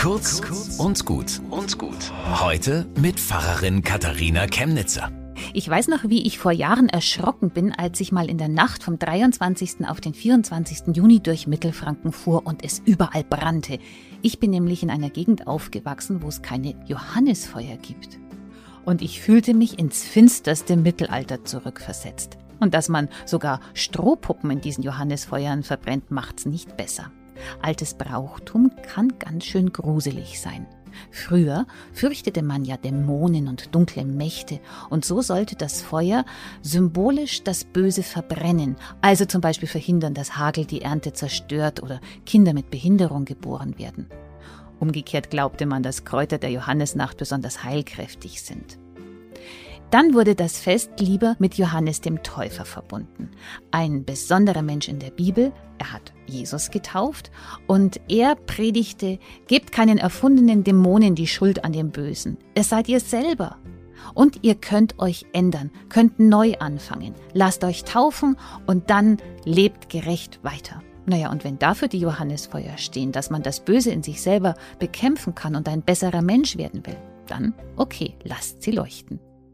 Kurz und gut und gut. Heute mit Pfarrerin Katharina Chemnitzer. Ich weiß noch, wie ich vor Jahren erschrocken bin, als ich mal in der Nacht vom 23. auf den 24. Juni durch Mittelfranken fuhr und es überall brannte. Ich bin nämlich in einer Gegend aufgewachsen, wo es keine Johannisfeuer gibt. Und ich fühlte mich ins finsterste Mittelalter zurückversetzt. Und dass man sogar Strohpuppen in diesen Johannisfeuern verbrennt, macht's nicht besser. Altes Brauchtum kann ganz schön gruselig sein. Früher fürchtete man ja Dämonen und dunkle Mächte, und so sollte das Feuer symbolisch das Böse verbrennen, also zum Beispiel verhindern, dass Hagel die Ernte zerstört oder Kinder mit Behinderung geboren werden. Umgekehrt glaubte man, dass Kräuter der Johannesnacht besonders heilkräftig sind. Dann wurde das Fest lieber mit Johannes dem Täufer verbunden. Ein besonderer Mensch in der Bibel, er hat Jesus getauft und er predigte, gebt keinen erfundenen Dämonen die Schuld an dem Bösen. Es seid ihr selber. Und ihr könnt euch ändern, könnt neu anfangen. Lasst euch taufen und dann lebt gerecht weiter. Naja, und wenn dafür die Johannesfeuer stehen, dass man das Böse in sich selber bekämpfen kann und ein besserer Mensch werden will, dann okay, lasst sie leuchten.